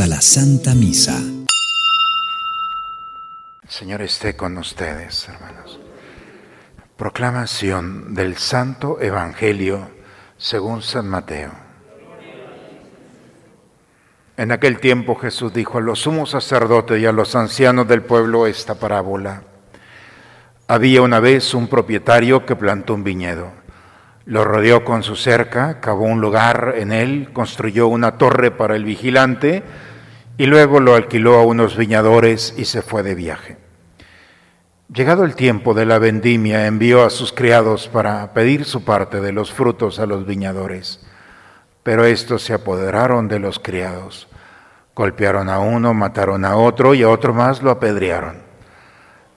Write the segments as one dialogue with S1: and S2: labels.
S1: a la Santa Misa.
S2: Señor esté con ustedes, hermanos. Proclamación del Santo Evangelio según San Mateo. En aquel tiempo Jesús dijo a los sumos sacerdotes y a los ancianos del pueblo esta parábola. Había una vez un propietario que plantó un viñedo lo rodeó con su cerca, cavó un lugar en él, construyó una torre para el vigilante y luego lo alquiló a unos viñadores y se fue de viaje. Llegado el tiempo de la vendimia, envió a sus criados para pedir su parte de los frutos a los viñadores. Pero estos se apoderaron de los criados. Golpearon a uno, mataron a otro y a otro más lo apedrearon.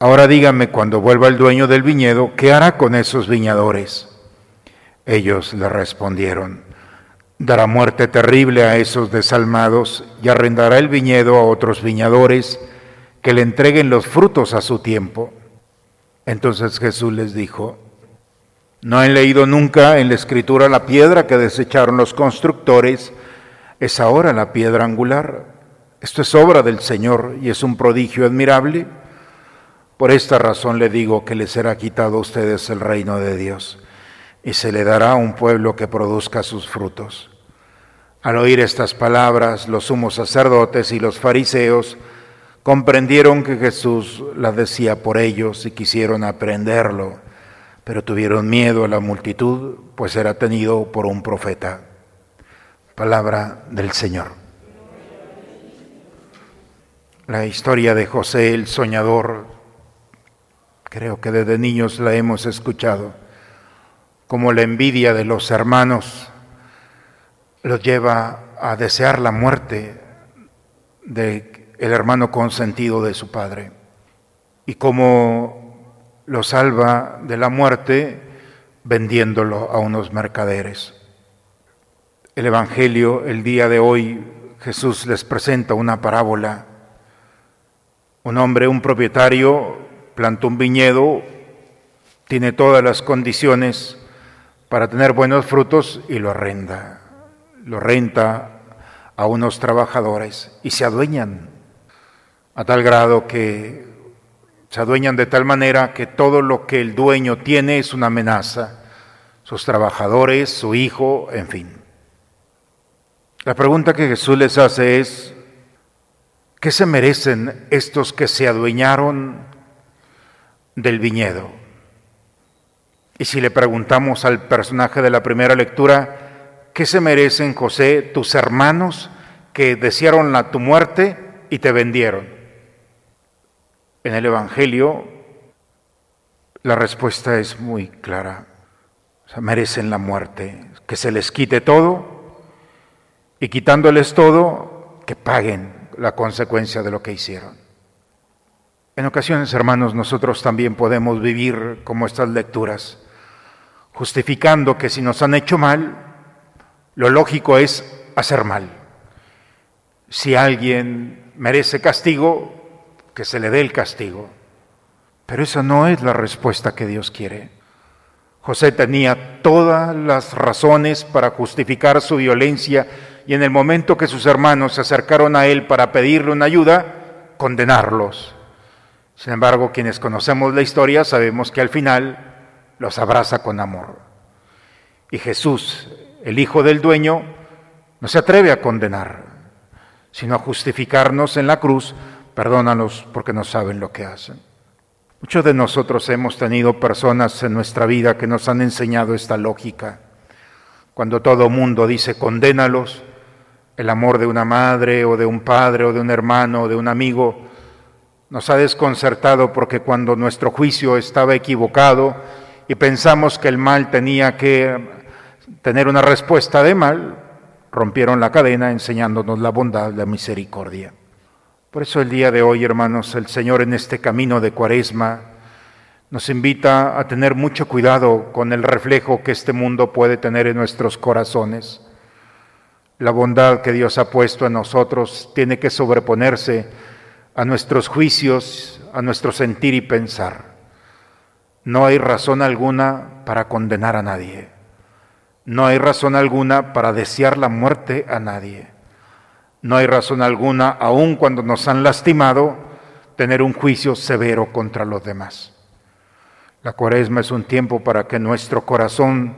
S2: Ahora díganme cuando vuelva el dueño del viñedo, ¿qué hará con esos viñadores? Ellos le respondieron, dará muerte terrible a esos desalmados y arrendará el viñedo a otros viñadores que le entreguen los frutos a su tiempo. Entonces Jesús les dijo, ¿no han leído nunca en la escritura la piedra que desecharon los constructores? Es ahora la piedra angular. Esto es obra del Señor y es un prodigio admirable. Por esta razón le digo que le será quitado a ustedes el reino de Dios y se le dará un pueblo que produzca sus frutos. Al oír estas palabras, los sumos sacerdotes y los fariseos comprendieron que Jesús las decía por ellos y quisieron aprenderlo, pero tuvieron miedo a la multitud, pues era tenido por un profeta. Palabra del Señor. La historia de José el soñador Creo que desde niños la hemos escuchado, como la envidia de los hermanos los lleva a desear la muerte del hermano consentido de su padre y como lo salva de la muerte vendiéndolo a unos mercaderes. El Evangelio, el día de hoy, Jesús les presenta una parábola. Un hombre, un propietario, plantó un viñedo, tiene todas las condiciones para tener buenos frutos y lo arrenda. Lo renta a unos trabajadores y se adueñan a tal grado que se adueñan de tal manera que todo lo que el dueño tiene es una amenaza, sus trabajadores, su hijo, en fin. La pregunta que Jesús les hace es, ¿qué se merecen estos que se adueñaron del viñedo. Y si le preguntamos al personaje de la primera lectura, ¿qué se merecen, José, tus hermanos que desearon la, tu muerte y te vendieron? En el Evangelio la respuesta es muy clara. merecen la muerte, que se les quite todo y quitándoles todo, que paguen la consecuencia de lo que hicieron. En ocasiones, hermanos, nosotros también podemos vivir como estas lecturas, justificando que si nos han hecho mal, lo lógico es hacer mal. Si alguien merece castigo, que se le dé el castigo. Pero esa no es la respuesta que Dios quiere. José tenía todas las razones para justificar su violencia y en el momento que sus hermanos se acercaron a él para pedirle una ayuda, condenarlos. Sin embargo, quienes conocemos la historia sabemos que al final los abraza con amor. Y Jesús, el Hijo del Dueño, no se atreve a condenar, sino a justificarnos en la cruz, perdónanos porque no saben lo que hacen. Muchos de nosotros hemos tenido personas en nuestra vida que nos han enseñado esta lógica. Cuando todo mundo dice condénalos, el amor de una madre o de un padre o de un hermano o de un amigo nos ha desconcertado porque cuando nuestro juicio estaba equivocado y pensamos que el mal tenía que tener una respuesta de mal, rompieron la cadena enseñándonos la bondad, la misericordia. Por eso el día de hoy, hermanos, el Señor en este camino de cuaresma nos invita a tener mucho cuidado con el reflejo que este mundo puede tener en nuestros corazones. La bondad que Dios ha puesto en nosotros tiene que sobreponerse a nuestros juicios, a nuestro sentir y pensar. No hay razón alguna para condenar a nadie. No hay razón alguna para desear la muerte a nadie. No hay razón alguna, aun cuando nos han lastimado, tener un juicio severo contra los demás. La cuaresma es un tiempo para que nuestro corazón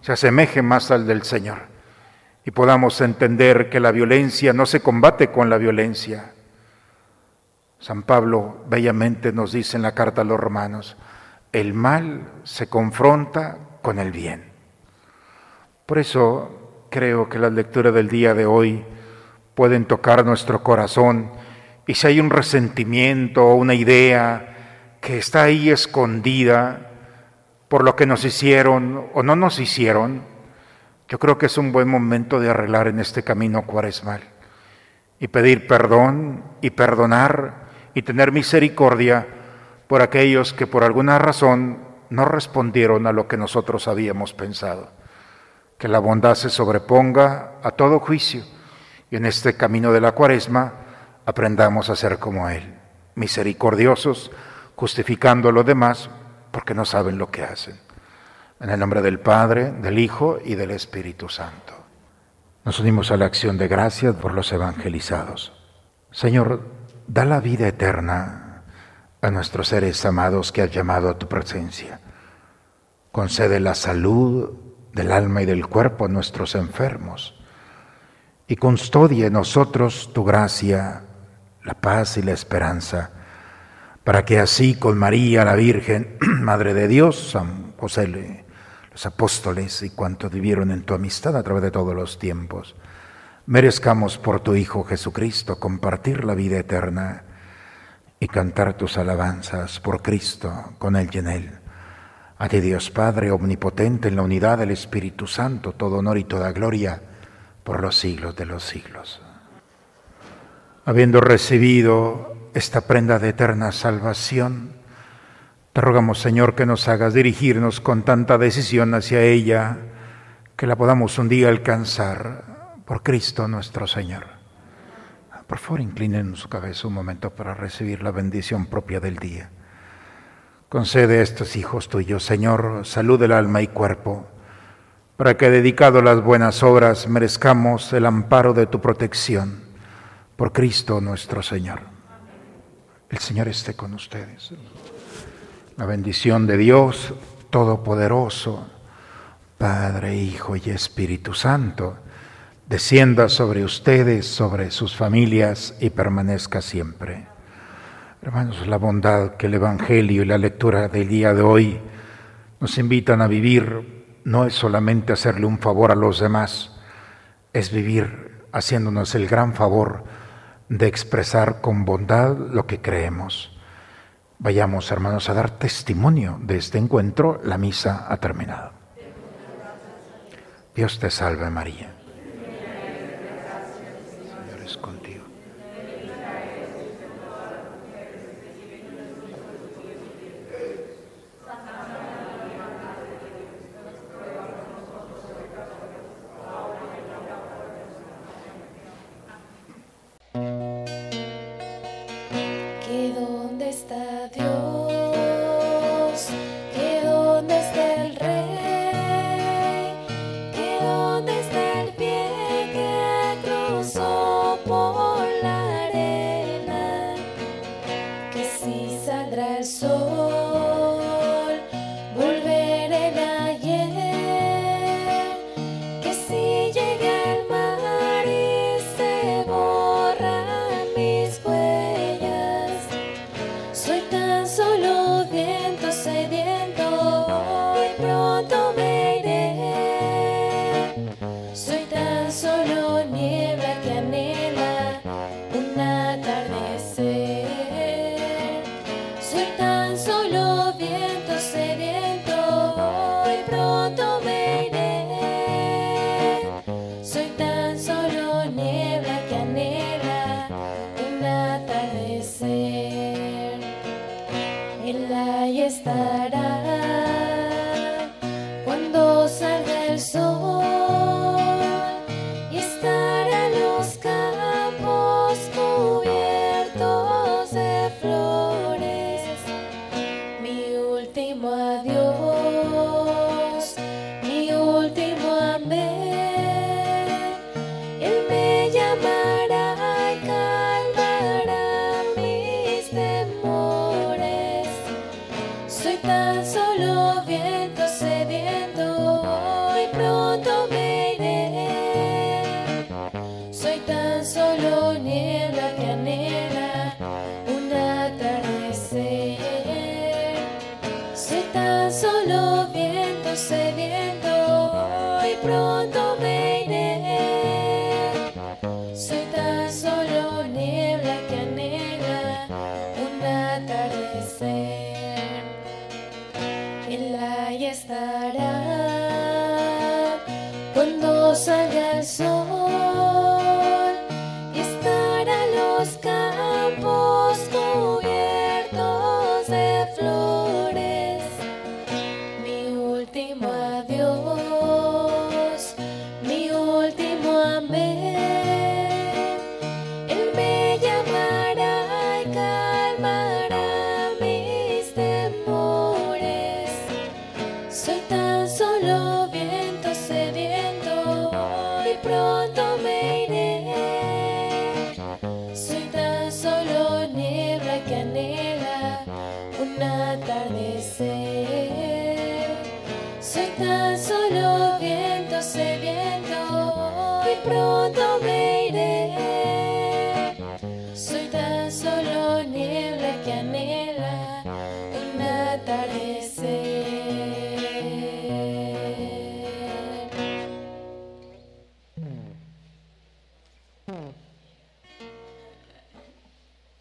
S2: se asemeje más al del Señor y podamos entender que la violencia no se combate con la violencia. San Pablo bellamente nos dice en la carta a los romanos, el mal se confronta con el bien. Por eso creo que las lecturas del día de hoy pueden tocar nuestro corazón y si hay un resentimiento o una idea que está ahí escondida por lo que nos hicieron o no nos hicieron, yo creo que es un buen momento de arreglar en este camino cuaresmal y pedir perdón y perdonar y tener misericordia por aquellos que por alguna razón no respondieron a lo que nosotros habíamos pensado. Que la bondad se sobreponga a todo juicio y en este camino de la cuaresma aprendamos a ser como Él, misericordiosos, justificando a los demás porque no saben lo que hacen. En el nombre del Padre, del Hijo y del Espíritu Santo. Nos unimos a la acción de gracias por los evangelizados. Señor, da la vida eterna a nuestros seres amados que has llamado a tu presencia. Concede la salud del alma y del cuerpo a nuestros enfermos. Y custodia en nosotros tu gracia, la paz y la esperanza para que así con María la Virgen, Madre de Dios, San José, los apóstoles y cuantos vivieron en tu amistad a través de todos los tiempos, merezcamos por tu Hijo Jesucristo compartir la vida eterna y cantar tus alabanzas por Cristo con Él y en Él. A ti Dios Padre Omnipotente en la unidad del Espíritu Santo, todo honor y toda gloria por los siglos de los siglos. Habiendo recibido esta prenda de eterna salvación. Te rogamos, Señor, que nos hagas dirigirnos con tanta decisión hacia ella, que la podamos un día alcanzar por Cristo nuestro Señor. Por favor, inclinen su cabeza un momento para recibir la bendición propia del día. Concede a estos hijos tuyos, Señor, salud del alma y cuerpo, para que, dedicado a las buenas obras, merezcamos el amparo de tu protección. Por Cristo nuestro Señor. El Señor esté con ustedes. La bendición de Dios Todopoderoso, Padre, Hijo y Espíritu Santo, descienda sobre ustedes, sobre sus familias y permanezca siempre. Hermanos, la bondad que el Evangelio y la lectura del día de hoy nos invitan a vivir no es solamente hacerle un favor a los demás, es vivir haciéndonos el gran favor de expresar con bondad lo que creemos. Vayamos, hermanos, a dar testimonio de este encuentro. La misa ha terminado. Dios te salve María.
S1: solo tan solo niebla que anhela un atardecer. Soy tan solo viento sediento y pronto me iré. Soy tan solo niebla que anhela un atardecer. Él ahí estará cuando salga el sol. tan solo viento sediento y pronto me